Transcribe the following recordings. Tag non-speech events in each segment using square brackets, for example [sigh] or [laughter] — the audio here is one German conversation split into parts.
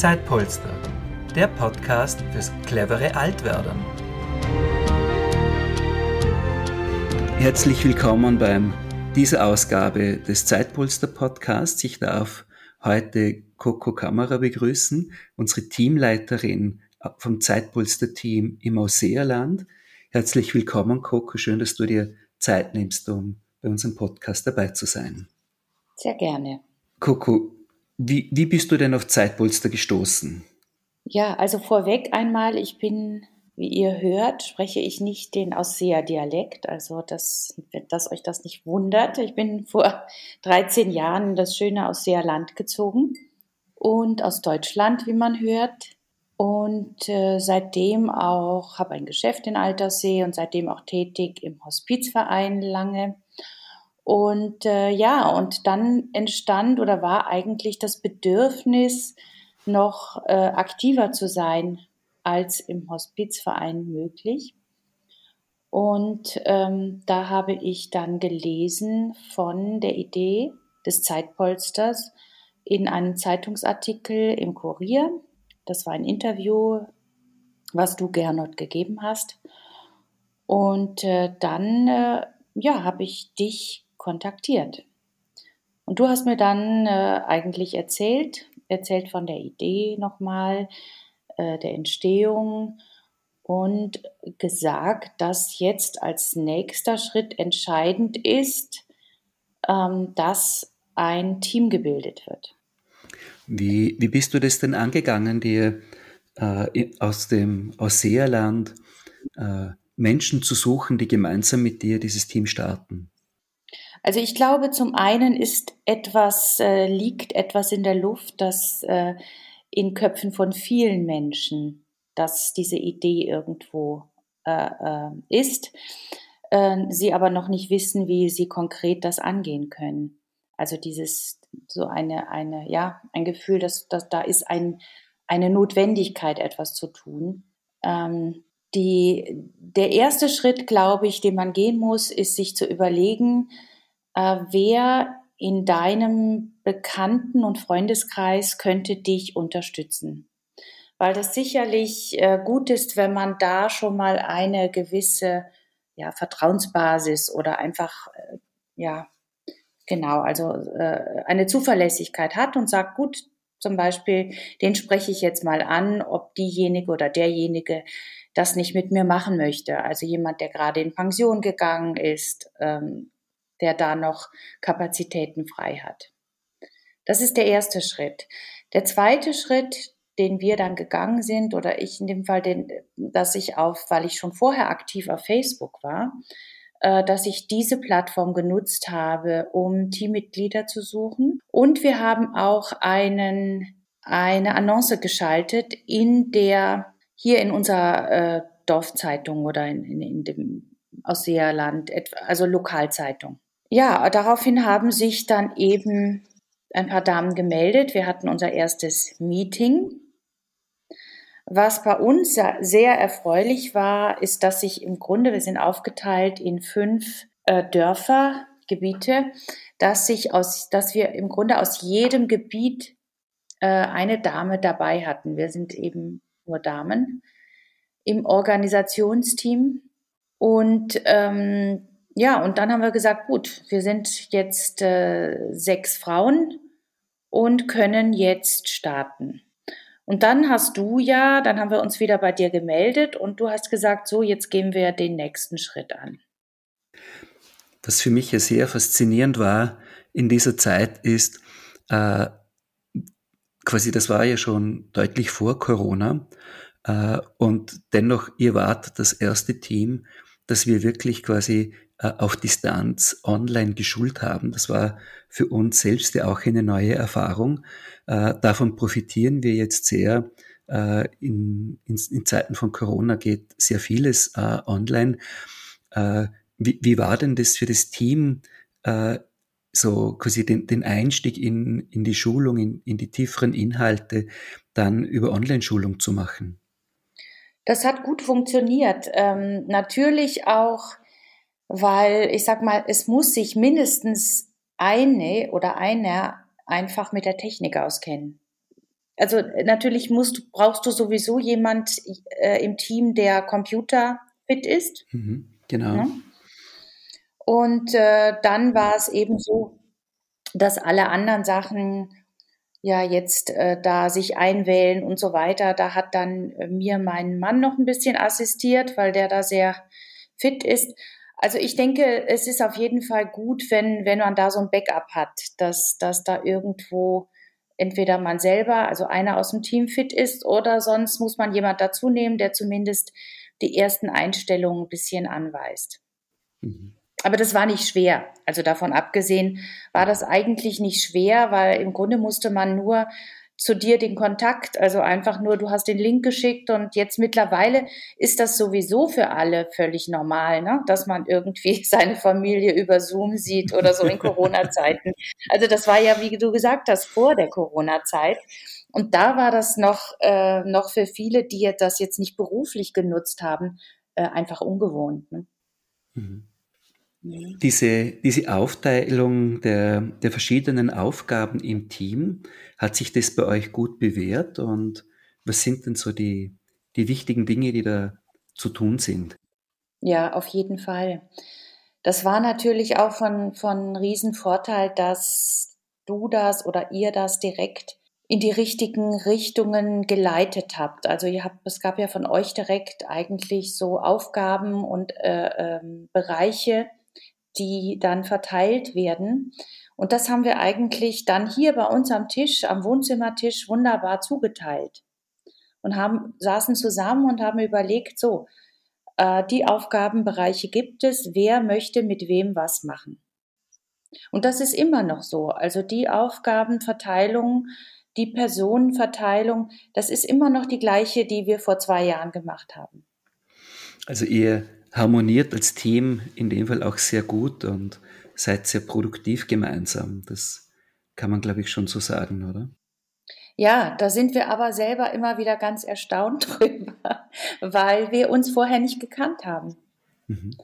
Zeitpolster, der Podcast fürs clevere Altwerden. Herzlich willkommen beim dieser Ausgabe des Zeitpolster Podcasts. Ich darf heute Coco Kamera begrüßen, unsere Teamleiterin vom Zeitpolster Team im Ausseerland. Herzlich willkommen, Coco. Schön, dass du dir Zeit nimmst, um bei unserem Podcast dabei zu sein. Sehr gerne. Coco, wie, wie bist du denn auf Zeitpolster gestoßen? Ja, also vorweg einmal, ich bin, wie ihr hört, spreche ich nicht den Ausseher-Dialekt, also dass, dass euch das nicht wundert. Ich bin vor 13 Jahren in das schöne Ausseerland gezogen und aus Deutschland, wie man hört. Und äh, seitdem auch, habe ein Geschäft in Alterssee und seitdem auch tätig im Hospizverein lange. Und äh, ja, und dann entstand oder war eigentlich das Bedürfnis, noch äh, aktiver zu sein als im Hospizverein möglich. Und ähm, da habe ich dann gelesen von der Idee des Zeitpolsters in einem Zeitungsartikel im Kurier. Das war ein Interview, was du Gernot gegeben hast. Und äh, dann äh, ja, habe ich dich kontaktiert. Und du hast mir dann äh, eigentlich erzählt, erzählt von der Idee nochmal, äh, der Entstehung und gesagt, dass jetzt als nächster Schritt entscheidend ist, ähm, dass ein Team gebildet wird. Wie, wie bist du das denn angegangen, dir äh, aus dem Ausseerland äh, Menschen zu suchen, die gemeinsam mit dir dieses Team starten? Also ich glaube, zum einen ist etwas, äh, liegt etwas in der Luft, das äh, in Köpfen von vielen Menschen, dass diese Idee irgendwo äh, äh ist, äh, sie aber noch nicht wissen, wie sie konkret das angehen können. Also dieses, so eine, eine, ja, ein Gefühl, dass, dass da ist ein, eine Notwendigkeit, etwas zu tun. Ähm, die, der erste Schritt, glaube ich, den man gehen muss, ist sich zu überlegen, äh, wer in deinem Bekannten- und Freundeskreis könnte dich unterstützen? Weil das sicherlich äh, gut ist, wenn man da schon mal eine gewisse ja, Vertrauensbasis oder einfach, äh, ja, genau, also äh, eine Zuverlässigkeit hat und sagt, gut, zum Beispiel, den spreche ich jetzt mal an, ob diejenige oder derjenige das nicht mit mir machen möchte. Also jemand, der gerade in Pension gegangen ist, ähm, der da noch Kapazitäten frei hat. Das ist der erste Schritt. Der zweite Schritt, den wir dann gegangen sind, oder ich in dem Fall, den, dass ich auf, weil ich schon vorher aktiv auf Facebook war, äh, dass ich diese Plattform genutzt habe, um Teammitglieder zu suchen. Und wir haben auch einen, eine Annonce geschaltet in der, hier in unserer äh, Dorfzeitung oder in, in, in dem Ausseerland, also Lokalzeitung ja, daraufhin haben sich dann eben ein paar Damen gemeldet. Wir hatten unser erstes Meeting. Was bei uns sehr erfreulich war, ist, dass sich im Grunde, wir sind aufgeteilt in fünf äh, Dörfer, Gebiete, dass sich aus, dass wir im Grunde aus jedem Gebiet äh, eine Dame dabei hatten. Wir sind eben nur Damen im Organisationsteam und ähm, ja, und dann haben wir gesagt, gut, wir sind jetzt äh, sechs Frauen und können jetzt starten. Und dann hast du ja, dann haben wir uns wieder bei dir gemeldet und du hast gesagt, so, jetzt gehen wir den nächsten Schritt an. Was für mich ja sehr faszinierend war in dieser Zeit ist, äh, quasi das war ja schon deutlich vor Corona äh, und dennoch, ihr wart das erste Team, das wir wirklich quasi auf Distanz online geschult haben. Das war für uns selbst ja auch eine neue Erfahrung. Äh, davon profitieren wir jetzt sehr. Äh, in, in, in Zeiten von Corona geht sehr vieles online. Wie, wie war denn das für das Team, so quasi den, den Einstieg in, in die Schulung, in, in die tieferen Inhalte dann über Online-Schulung zu machen? Das hat gut funktioniert. Ähm, natürlich auch weil ich sag mal, es muss sich mindestens eine oder einer einfach mit der Technik auskennen. also natürlich musst, brauchst du sowieso jemand äh, im Team, der computerfit ist. Mhm, genau. Ja? Und äh, dann war es eben so, dass alle anderen Sachen ja jetzt äh, da sich einwählen und so weiter. Da hat dann äh, mir mein Mann noch ein bisschen assistiert, weil der da sehr fit ist. Also ich denke, es ist auf jeden Fall gut, wenn, wenn man da so ein Backup hat, dass, dass da irgendwo entweder man selber, also einer aus dem Team fit ist oder sonst muss man jemand dazu nehmen, der zumindest die ersten Einstellungen ein bisschen anweist. Mhm. Aber das war nicht schwer. Also davon abgesehen war das eigentlich nicht schwer, weil im Grunde musste man nur zu dir den Kontakt, also einfach nur, du hast den Link geschickt und jetzt mittlerweile ist das sowieso für alle völlig normal, ne? dass man irgendwie [laughs] seine Familie über Zoom sieht oder so in [laughs] Corona-Zeiten. Also das war ja, wie du gesagt hast, vor der Corona-Zeit. Und da war das noch, äh, noch für viele, die das jetzt nicht beruflich genutzt haben, äh, einfach ungewohnt. Ne? Mhm. Diese, diese Aufteilung der, der verschiedenen Aufgaben im Team, hat sich das bei euch gut bewährt und was sind denn so die, die wichtigen Dinge, die da zu tun sind? Ja, auf jeden Fall. Das war natürlich auch von, von Riesenvorteil, dass du das oder ihr das direkt in die richtigen Richtungen geleitet habt. Also ihr habt, es gab ja von euch direkt eigentlich so Aufgaben und äh, ähm, Bereiche, die dann verteilt werden. Und das haben wir eigentlich dann hier bei uns am Tisch, am Wohnzimmertisch wunderbar zugeteilt und haben, saßen zusammen und haben überlegt, so, äh, die Aufgabenbereiche gibt es, wer möchte mit wem was machen. Und das ist immer noch so. Also die Aufgabenverteilung, die Personenverteilung, das ist immer noch die gleiche, die wir vor zwei Jahren gemacht haben. Also ihr harmoniert als Team in dem Fall auch sehr gut und seid sehr produktiv gemeinsam. Das kann man, glaube ich, schon so sagen, oder? Ja, da sind wir aber selber immer wieder ganz erstaunt [laughs] drüber, weil wir uns vorher nicht gekannt haben. Mhm.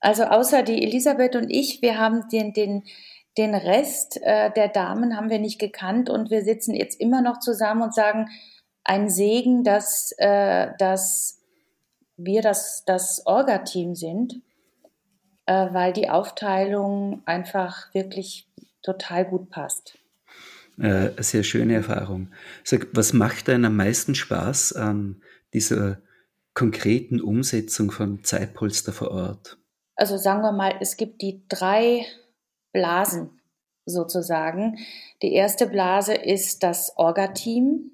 Also außer die Elisabeth und ich, wir haben den, den, den Rest äh, der Damen haben wir nicht gekannt und wir sitzen jetzt immer noch zusammen und sagen, ein Segen, dass, äh, dass wir das, das Orga-Team sind, äh, weil die Aufteilung einfach wirklich total gut passt. Äh, sehr schöne Erfahrung. Sag, was macht denn am meisten Spaß an dieser konkreten Umsetzung von Zeitpolster vor Ort? Also sagen wir mal, es gibt die drei Blasen sozusagen. Die erste Blase ist das Orga-Team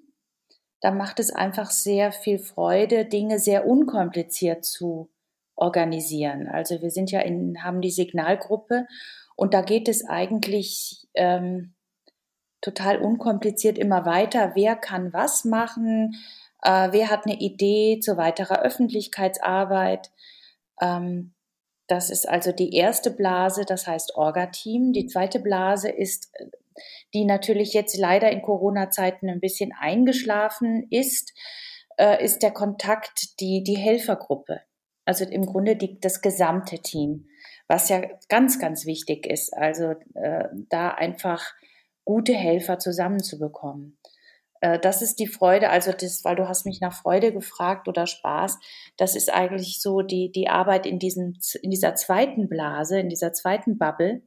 da macht es einfach sehr viel Freude, Dinge sehr unkompliziert zu organisieren. Also wir sind ja in, haben die Signalgruppe und da geht es eigentlich ähm, total unkompliziert immer weiter. Wer kann was machen? Äh, wer hat eine Idee zu weiterer Öffentlichkeitsarbeit? Ähm, das ist also die erste Blase, das heißt Orga-Team. Die zweite Blase ist die natürlich jetzt leider in Corona-Zeiten ein bisschen eingeschlafen ist, äh, ist der Kontakt die, die Helfergruppe. Also im Grunde die, das gesamte Team, was ja ganz, ganz wichtig ist. Also äh, da einfach gute Helfer zusammenzubekommen. Äh, das ist die Freude, also das, weil du hast mich nach Freude gefragt oder Spaß. Das ist eigentlich so die, die Arbeit in diesem, in dieser zweiten Blase, in dieser zweiten Bubble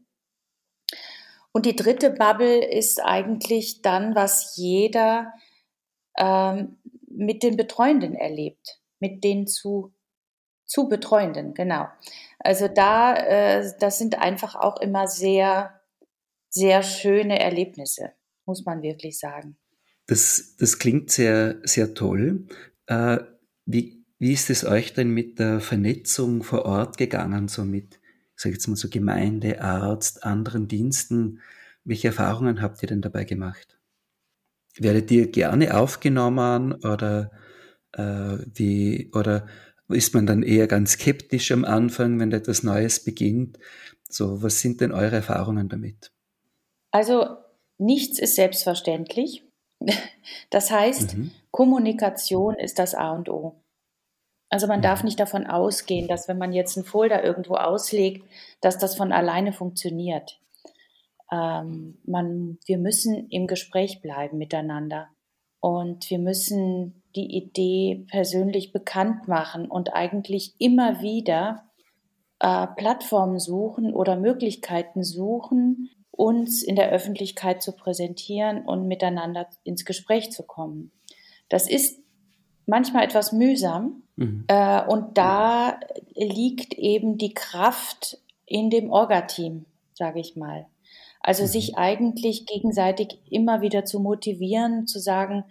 und die dritte Bubble ist eigentlich dann, was jeder ähm, mit den Betreuenden erlebt, mit den zu, zu Betreuenden, genau. Also da, äh, das sind einfach auch immer sehr, sehr schöne Erlebnisse, muss man wirklich sagen. Das, das klingt sehr, sehr toll. Äh, wie, wie ist es euch denn mit der Vernetzung vor Ort gegangen, so mit sage jetzt mal so Gemeinde, Arzt, anderen Diensten. Welche Erfahrungen habt ihr denn dabei gemacht? Werdet ihr gerne aufgenommen oder äh, wie oder ist man dann eher ganz skeptisch am Anfang, wenn etwas Neues beginnt? So, was sind denn eure Erfahrungen damit? Also nichts ist selbstverständlich. Das heißt, mhm. Kommunikation ist das A und O. Also man darf nicht davon ausgehen, dass wenn man jetzt einen Folder irgendwo auslegt, dass das von alleine funktioniert. Ähm, man, wir müssen im Gespräch bleiben miteinander. Und wir müssen die Idee persönlich bekannt machen und eigentlich immer wieder äh, Plattformen suchen oder Möglichkeiten suchen, uns in der Öffentlichkeit zu präsentieren und miteinander ins Gespräch zu kommen. Das ist manchmal etwas mühsam mhm. äh, und da liegt eben die Kraft in dem Orga-Team, sage ich mal. Also mhm. sich eigentlich gegenseitig immer wieder zu motivieren, zu sagen,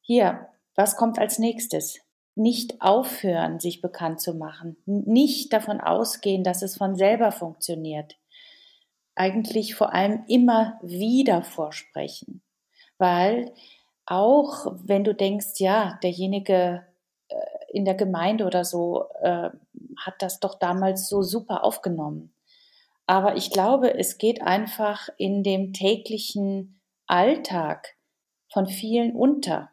hier, was kommt als nächstes? Nicht aufhören, sich bekannt zu machen. Nicht davon ausgehen, dass es von selber funktioniert. Eigentlich vor allem immer wieder vorsprechen. Weil auch wenn du denkst, ja, derjenige äh, in der Gemeinde oder so äh, hat das doch damals so super aufgenommen. Aber ich glaube, es geht einfach in dem täglichen Alltag von vielen unter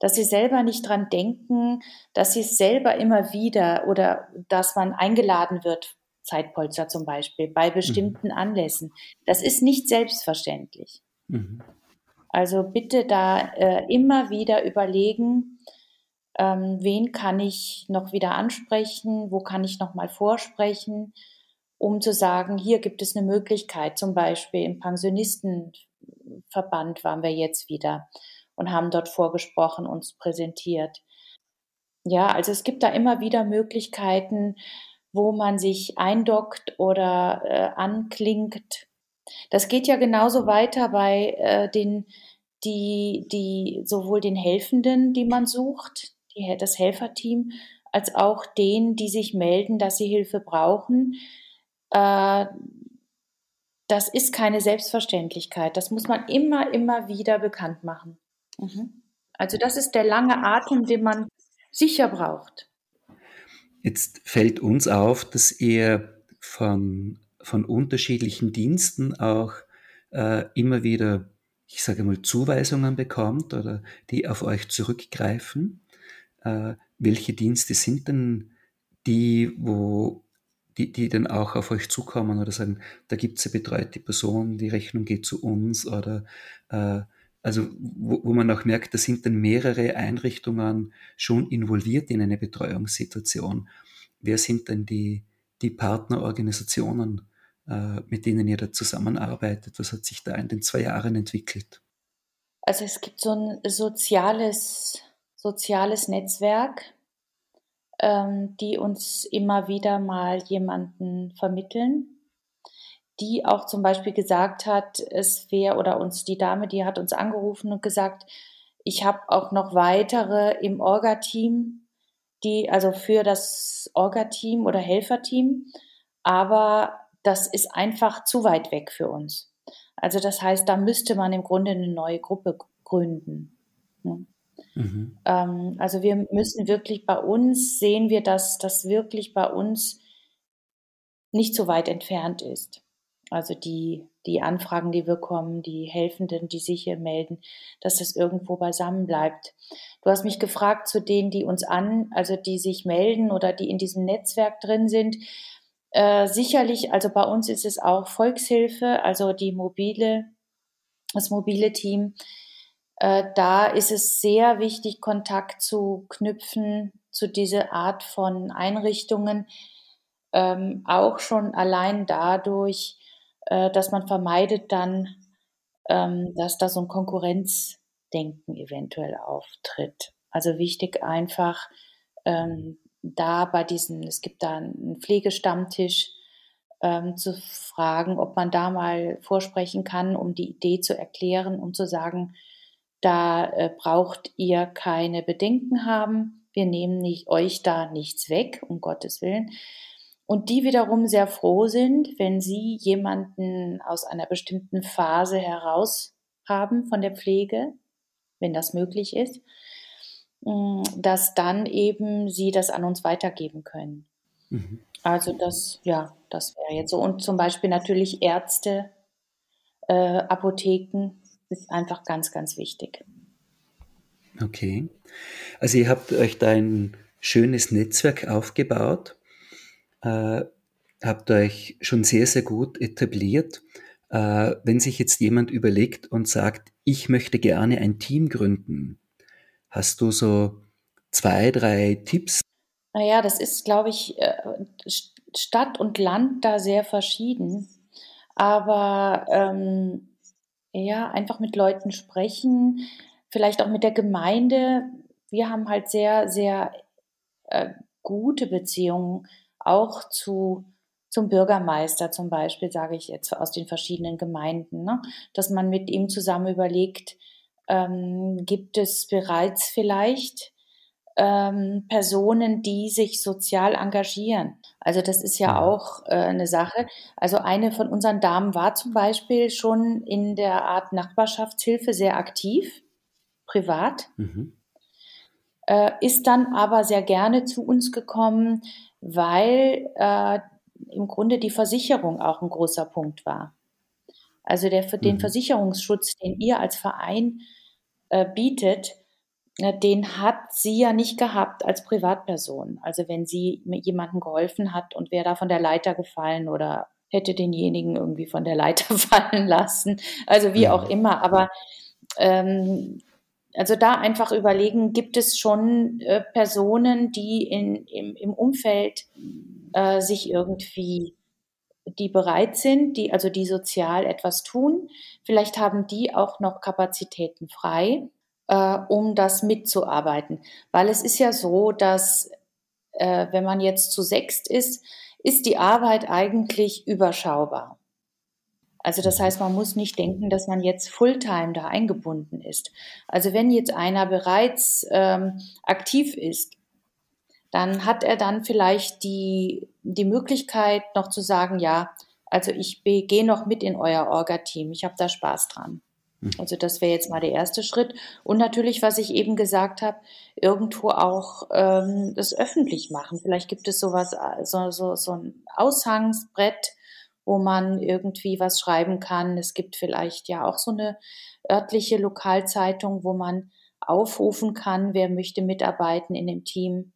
dass sie selber nicht dran denken, dass sie es selber immer wieder oder dass man eingeladen wird, Zeitpolster zum Beispiel, bei bestimmten mhm. Anlässen. Das ist nicht selbstverständlich. Mhm. Also bitte da äh, immer wieder überlegen, ähm, wen kann ich noch wieder ansprechen, wo kann ich noch mal vorsprechen, um zu sagen, hier gibt es eine Möglichkeit, zum Beispiel im Pensionistenverband waren wir jetzt wieder und haben dort vorgesprochen, uns präsentiert. Ja, also es gibt da immer wieder Möglichkeiten, wo man sich eindockt oder äh, anklingt. Das geht ja genauso weiter bei äh, den, die, die, sowohl den Helfenden, die man sucht, die, das Helferteam, als auch denen, die sich melden, dass sie Hilfe brauchen. Äh, das ist keine Selbstverständlichkeit. Das muss man immer, immer wieder bekannt machen. Mhm. Also das ist der lange Atem, den man sicher braucht. Jetzt fällt uns auf, dass ihr von, von unterschiedlichen Diensten auch äh, immer wieder, ich sage mal, Zuweisungen bekommt oder die auf euch zurückgreifen. Äh, welche Dienste sind denn die, wo die, die dann auch auf euch zukommen oder sagen, da gibt es eine betreute Person, die Rechnung geht zu uns oder äh, also wo, wo man auch merkt, da sind dann mehrere Einrichtungen schon involviert in eine Betreuungssituation. Wer sind denn die, die Partnerorganisationen, äh, mit denen ihr da zusammenarbeitet? Was hat sich da in den zwei Jahren entwickelt? Also es gibt so ein soziales, soziales Netzwerk, ähm, die uns immer wieder mal jemanden vermitteln, die auch zum Beispiel gesagt hat, es wäre, oder uns die Dame, die hat uns angerufen und gesagt, ich habe auch noch weitere im Orga-Team, die, also für das Orga-Team oder Helferteam, aber das ist einfach zu weit weg für uns. Also das heißt, da müsste man im Grunde eine neue Gruppe gründen. Ne? Mhm. Ähm, also wir müssen wirklich bei uns sehen wir, dass das wirklich bei uns nicht so weit entfernt ist. Also die, die Anfragen, die wir bekommen, die Helfenden, die sich hier melden, dass das irgendwo beisammen bleibt. Du hast mich gefragt zu denen, die uns an, also die sich melden oder die in diesem Netzwerk drin sind. Äh, sicherlich, also bei uns ist es auch Volkshilfe, also die mobile, das mobile Team. Äh, da ist es sehr wichtig, Kontakt zu knüpfen zu dieser Art von Einrichtungen. Ähm, auch schon allein dadurch, äh, dass man vermeidet dann, ähm, dass da so ein Konkurrenzdenken eventuell auftritt. Also wichtig einfach ähm, da bei diesen, es gibt da einen Pflegestammtisch, ähm, zu fragen, ob man da mal vorsprechen kann, um die Idee zu erklären, um zu sagen, da äh, braucht ihr keine Bedenken haben. Wir nehmen nicht, euch da nichts weg, um Gottes Willen und die wiederum sehr froh sind, wenn sie jemanden aus einer bestimmten Phase heraus haben von der Pflege, wenn das möglich ist, mm, dass dann eben sie das an uns weitergeben können. Mhm. Also das, ja, das wäre jetzt so. Und zum Beispiel natürlich Ärzte, äh, Apotheken ist einfach ganz, ganz wichtig. Okay. Also ihr habt euch da ein schönes Netzwerk aufgebaut äh, habt euch schon sehr, sehr gut etabliert. Äh, wenn sich jetzt jemand überlegt und sagt, ich möchte gerne ein Team gründen. Hast du so zwei, drei Tipps? Naja, das ist, glaube ich, äh, Stadt und Land da sehr verschieden. Aber ähm, ja, einfach mit Leuten sprechen, vielleicht auch mit der Gemeinde. Wir haben halt sehr, sehr äh, gute Beziehungen auch zu zum Bürgermeister zum Beispiel, sage ich jetzt aus den verschiedenen Gemeinden, ne? dass man mit ihm zusammen überlegt, ähm, gibt es bereits vielleicht ähm, Personen, die sich sozial engagieren. Also das ist ja auch äh, eine Sache. Also eine von unseren Damen war zum Beispiel schon in der Art Nachbarschaftshilfe sehr aktiv, privat, mhm. äh, ist dann aber sehr gerne zu uns gekommen, weil äh, im Grunde die Versicherung auch ein großer Punkt war. Also der, für den mhm. Versicherungsschutz, den ihr als Verein äh, bietet, äh, den hat sie ja nicht gehabt als Privatperson. Also wenn sie jemandem geholfen hat und wäre da von der Leiter gefallen oder hätte denjenigen irgendwie von der Leiter [laughs] fallen lassen. Also wie auch immer. Aber ähm, also da einfach überlegen, gibt es schon äh, Personen, die in, im, im Umfeld äh, sich irgendwie, die bereit sind, die also die sozial etwas tun. Vielleicht haben die auch noch Kapazitäten frei, äh, um das mitzuarbeiten. Weil es ist ja so, dass äh, wenn man jetzt zu sechst ist, ist die Arbeit eigentlich überschaubar. Also das heißt, man muss nicht denken, dass man jetzt Fulltime da eingebunden ist. Also wenn jetzt einer bereits ähm, aktiv ist, dann hat er dann vielleicht die, die Möglichkeit noch zu sagen, ja, also ich gehe noch mit in euer Orga-Team, ich habe da Spaß dran. Hm. Also das wäre jetzt mal der erste Schritt. Und natürlich, was ich eben gesagt habe, irgendwo auch ähm, das öffentlich machen. Vielleicht gibt es sowas, so, so, so ein Aushangsbrett, wo man irgendwie was schreiben kann. Es gibt vielleicht ja auch so eine örtliche Lokalzeitung, wo man aufrufen kann, wer möchte mitarbeiten in dem Team.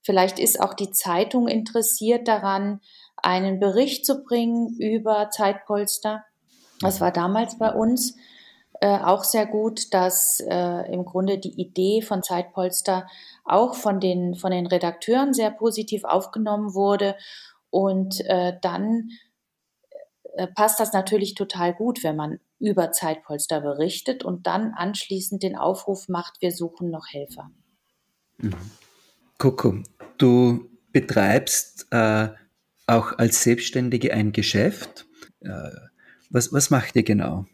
Vielleicht ist auch die Zeitung interessiert daran, einen Bericht zu bringen über Zeitpolster. Das war damals bei uns äh, auch sehr gut, dass äh, im Grunde die Idee von Zeitpolster auch von den, von den Redakteuren sehr positiv aufgenommen wurde. Und äh, dann passt das natürlich total gut, wenn man über Zeitpolster berichtet und dann anschließend den Aufruf macht, wir suchen noch Helfer. Mhm. Coco, du betreibst äh, auch als Selbstständige ein Geschäft. Äh, was, was macht ihr genau?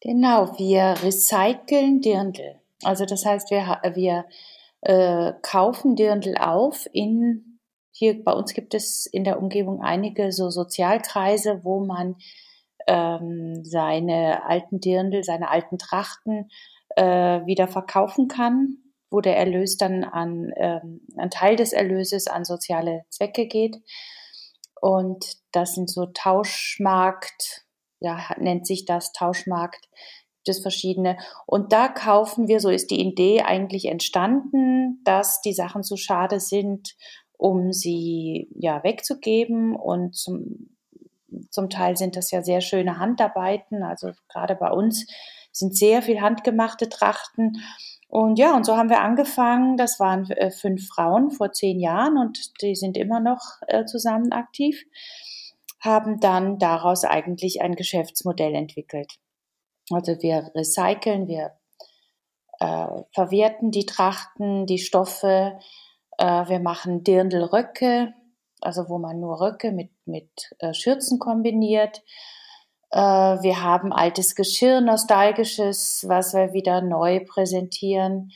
Genau, wir recyceln Dirndl. Also das heißt, wir, wir äh, kaufen Dirndl auf in hier bei uns gibt es in der Umgebung einige so Sozialkreise, wo man ähm, seine alten Dirndl, seine alten Trachten äh, wieder verkaufen kann, wo der Erlös dann an ähm, ein Teil des Erlöses an soziale Zwecke geht. Und das sind so Tauschmarkt, ja, nennt sich das Tauschmarkt, gibt es verschiedene. Und da kaufen wir, so ist die Idee eigentlich entstanden, dass die Sachen zu schade sind um sie ja wegzugeben. Und zum, zum Teil sind das ja sehr schöne Handarbeiten. Also gerade bei uns sind sehr viel handgemachte Trachten. Und ja, und so haben wir angefangen. Das waren äh, fünf Frauen vor zehn Jahren und die sind immer noch äh, zusammen aktiv. Haben dann daraus eigentlich ein Geschäftsmodell entwickelt. Also wir recyceln, wir äh, verwerten die Trachten, die Stoffe, äh, wir machen Dirndlröcke, also wo man nur Röcke mit, mit äh, Schürzen kombiniert. Äh, wir haben altes Geschirr, nostalgisches, was wir wieder neu präsentieren.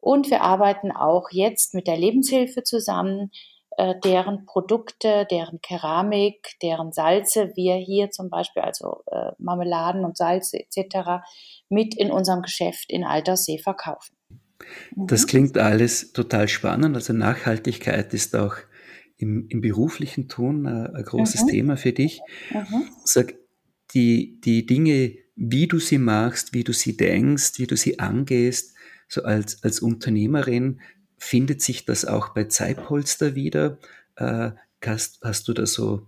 Und wir arbeiten auch jetzt mit der Lebenshilfe zusammen, äh, deren Produkte, deren Keramik, deren Salze wir hier zum Beispiel, also äh, Marmeladen und Salze etc., mit in unserem Geschäft in Alterssee verkaufen. Das mhm. klingt alles total spannend. Also Nachhaltigkeit ist auch im, im beruflichen Tun ein, äh, ein großes mhm. Thema für dich. Mhm. Sag, die, die Dinge, wie du sie machst, wie du sie denkst, wie du sie angehst, so als, als Unternehmerin, findet sich das auch bei Zeitpolster wieder? Äh, hast, hast du da so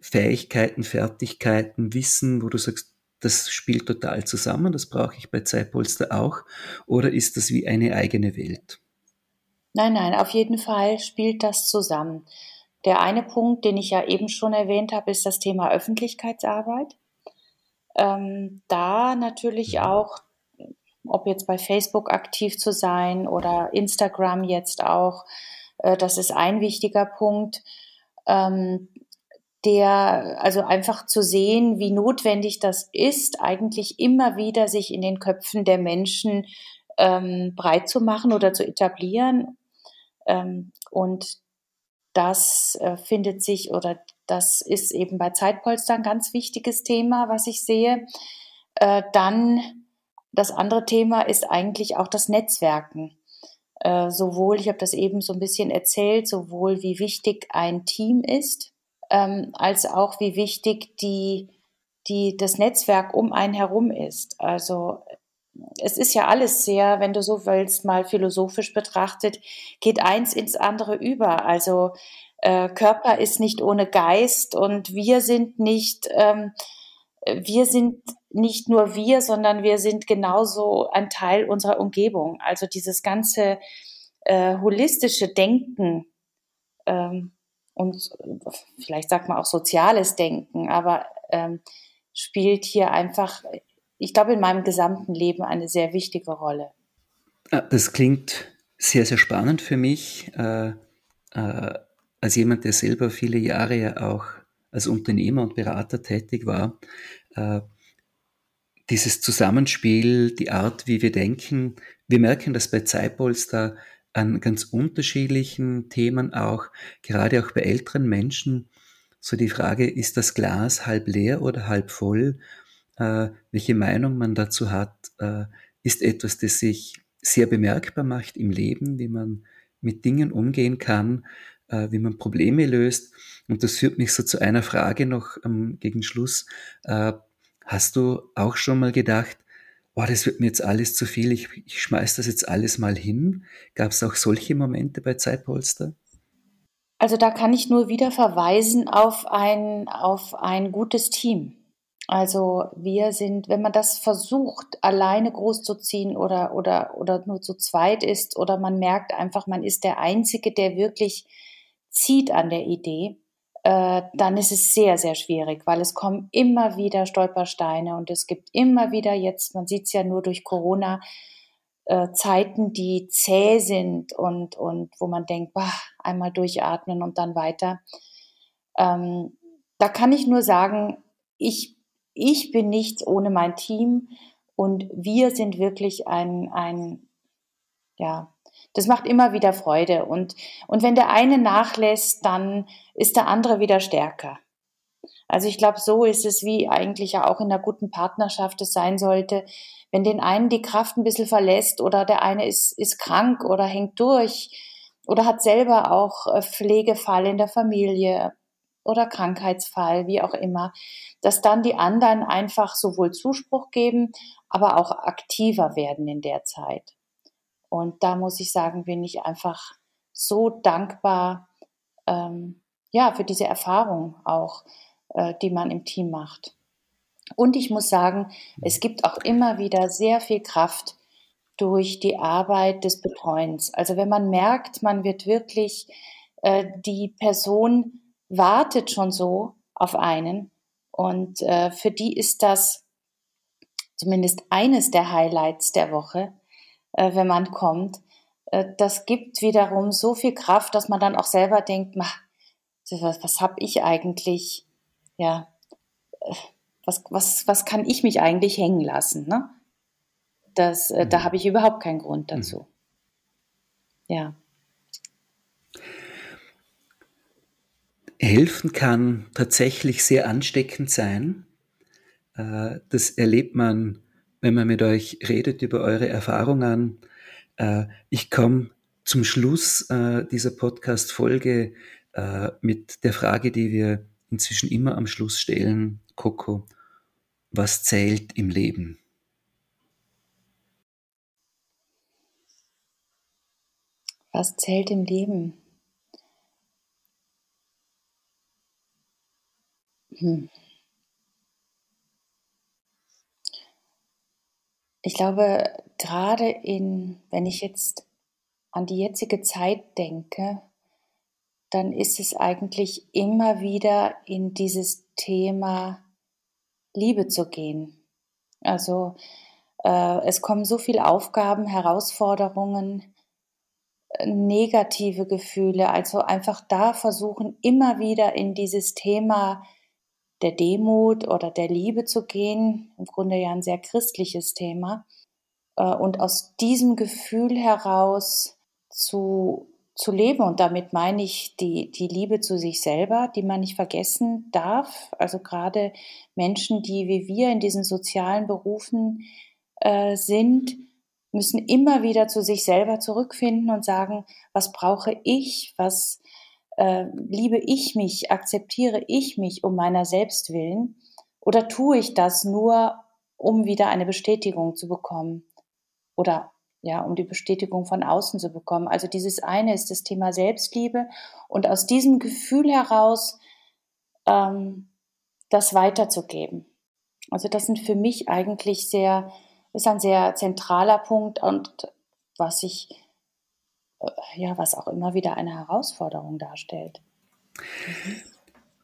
Fähigkeiten, Fertigkeiten, Wissen, wo du sagst, das spielt total zusammen, das brauche ich bei Zeitpolster auch, oder ist das wie eine eigene Welt? Nein, nein, auf jeden Fall spielt das zusammen. Der eine Punkt, den ich ja eben schon erwähnt habe, ist das Thema Öffentlichkeitsarbeit. Ähm, da natürlich mhm. auch, ob jetzt bei Facebook aktiv zu sein oder Instagram jetzt auch, äh, das ist ein wichtiger Punkt. Ähm, der, also einfach zu sehen, wie notwendig das ist, eigentlich immer wieder sich in den Köpfen der Menschen ähm, breit zu machen oder zu etablieren. Ähm, und das äh, findet sich oder das ist eben bei Zeitpolster ein ganz wichtiges Thema, was ich sehe. Äh, dann das andere Thema ist eigentlich auch das Netzwerken. Äh, sowohl, ich habe das eben so ein bisschen erzählt, sowohl wie wichtig ein Team ist, ähm, als auch wie wichtig die, die, das Netzwerk um einen herum ist. Also es ist ja alles sehr, wenn du so willst, mal philosophisch betrachtet, geht eins ins andere über. Also äh, Körper ist nicht ohne Geist und wir sind nicht, ähm, wir sind nicht nur wir, sondern wir sind genauso ein Teil unserer Umgebung. Also dieses ganze äh, holistische Denken ähm, und vielleicht sagt man auch soziales Denken, aber ähm, spielt hier einfach ich glaube, in meinem gesamten Leben eine sehr wichtige Rolle. Ah, das klingt sehr, sehr spannend für mich, äh, äh, als jemand, der selber viele Jahre ja auch als Unternehmer und Berater tätig war. Äh, dieses Zusammenspiel, die Art, wie wir denken, wir merken das bei Zeitpolster an ganz unterschiedlichen Themen auch, gerade auch bei älteren Menschen. So die Frage, ist das Glas halb leer oder halb voll? äh, welche Meinung man dazu hat, äh, ist etwas, das sich sehr bemerkbar macht im Leben, wie man mit Dingen umgehen kann, äh, wie man Probleme löst. Und das führt mich so zu einer Frage noch ähm, gegen Schluss. Äh, hast du auch schon mal gedacht, oh, das wird mir jetzt alles zu viel, ich, ich schmeiß das jetzt alles mal hin? Gab es auch solche Momente bei Zeitpolster? Also da kann ich nur wieder verweisen auf ein, auf ein gutes Team. Also wir sind, wenn man das versucht, alleine großzuziehen oder, oder, oder nur zu zweit ist oder man merkt einfach, man ist der Einzige, der wirklich zieht an der Idee, äh, dann ist es sehr, sehr schwierig, weil es kommen immer wieder Stolpersteine und es gibt immer wieder jetzt, man sieht es ja nur durch Corona, äh, Zeiten, die zäh sind und, und wo man denkt, bah, einmal durchatmen und dann weiter. Ähm, da kann ich nur sagen, ich ich bin nichts ohne mein Team und wir sind wirklich ein, ein ja, das macht immer wieder Freude. Und, und wenn der eine nachlässt, dann ist der andere wieder stärker. Also ich glaube, so ist es, wie eigentlich ja auch in einer guten Partnerschaft es sein sollte. Wenn den einen die Kraft ein bisschen verlässt oder der eine ist, ist krank oder hängt durch oder hat selber auch äh, Pflegefall in der Familie oder Krankheitsfall, wie auch immer, dass dann die anderen einfach sowohl Zuspruch geben, aber auch aktiver werden in der Zeit. Und da muss ich sagen, bin ich einfach so dankbar, ähm, ja, für diese Erfahrung auch, äh, die man im Team macht. Und ich muss sagen, es gibt auch immer wieder sehr viel Kraft durch die Arbeit des Betreuens. Also wenn man merkt, man wird wirklich äh, die Person wartet schon so auf einen. Und äh, für die ist das zumindest eines der Highlights der Woche, äh, wenn man kommt. Äh, das gibt wiederum so viel Kraft, dass man dann auch selber denkt, was, was habe ich eigentlich, ja, äh, was, was, was kann ich mich eigentlich hängen lassen? Ne? Das, äh, mhm. Da habe ich überhaupt keinen Grund dazu. Mhm. Ja. Helfen kann tatsächlich sehr ansteckend sein. Äh, das erlebt man, wenn man mit euch redet über eure Erfahrungen. Äh, ich komme zum Schluss äh, dieser Podcast-Folge mit der Frage, die wir inzwischen immer am Schluss stellen, Coco, was zählt im Leben? Was zählt im Leben? Hm. Ich glaube, gerade in, wenn ich jetzt an die jetzige Zeit denke, dann ist es eigentlich immer wieder in dieses Thema Liebe zu gehen. Also äh, es kommen so viele Aufgaben, Herausforderungen, negative Gefühle. Also einfach da versuchen, immer wieder in dieses Thema der Demut oder der Liebe zu gehen. Im Grunde ja ein sehr christliches Thema. Äh, und aus diesem Gefühl heraus zu, zu leben. Und damit meine ich die, die Liebe zu sich selber, die man nicht vergessen darf. Also gerade Menschen, die wie wir in diesen sozialen Berufen äh, sind, müssen immer wieder zu sich selber zurückfinden und sagen, was brauche ich, was äh, liebe ich mich, akzeptiere ich mich um meiner selbst willen oder tue ich das nur, um wieder eine Bestätigung zu bekommen oder ja, um die Bestätigung von außen zu bekommen. Also dieses eine ist das Thema Selbstliebe und aus diesem Gefühl heraus ähm, das weiterzugeben. Also das sind für mich eigentlich sehr, ist ein sehr zentraler Punkt und was ich, ja, was auch immer wieder eine Herausforderung darstellt.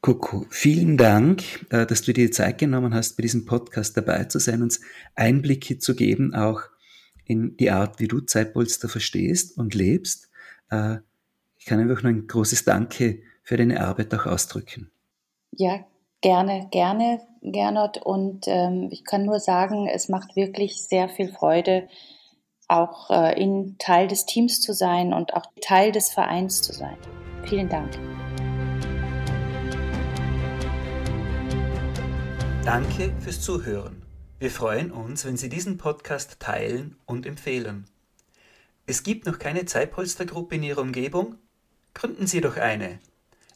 Coco, vielen Dank, äh, dass du dir die Zeit genommen hast, bei diesem Podcast dabei zu sein, uns Einblicke zu geben, auch in die Art, wie du Zeitpolster verstehst und lebst. Äh, ich kann einfach nur ein großes Danke für deine Arbeit auch ausdrücken. Ja, gerne, gerne, Gernot. Und ähm, ich kann nur sagen, es macht wirklich sehr viel Freude, auch äh, in Teil des Teams zu sein und auch Teil des Vereins zu sein. Vielen Dank. Danke fürs Zuhören. Wir freuen uns, wenn Sie diesen Podcast teilen und empfehlen. Es gibt noch keine Zeitpolstergruppe in Ihrer Umgebung? Gründen Sie doch eine.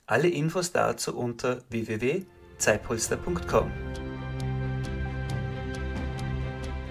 Alle Infos dazu unter www.zeitpolster.com.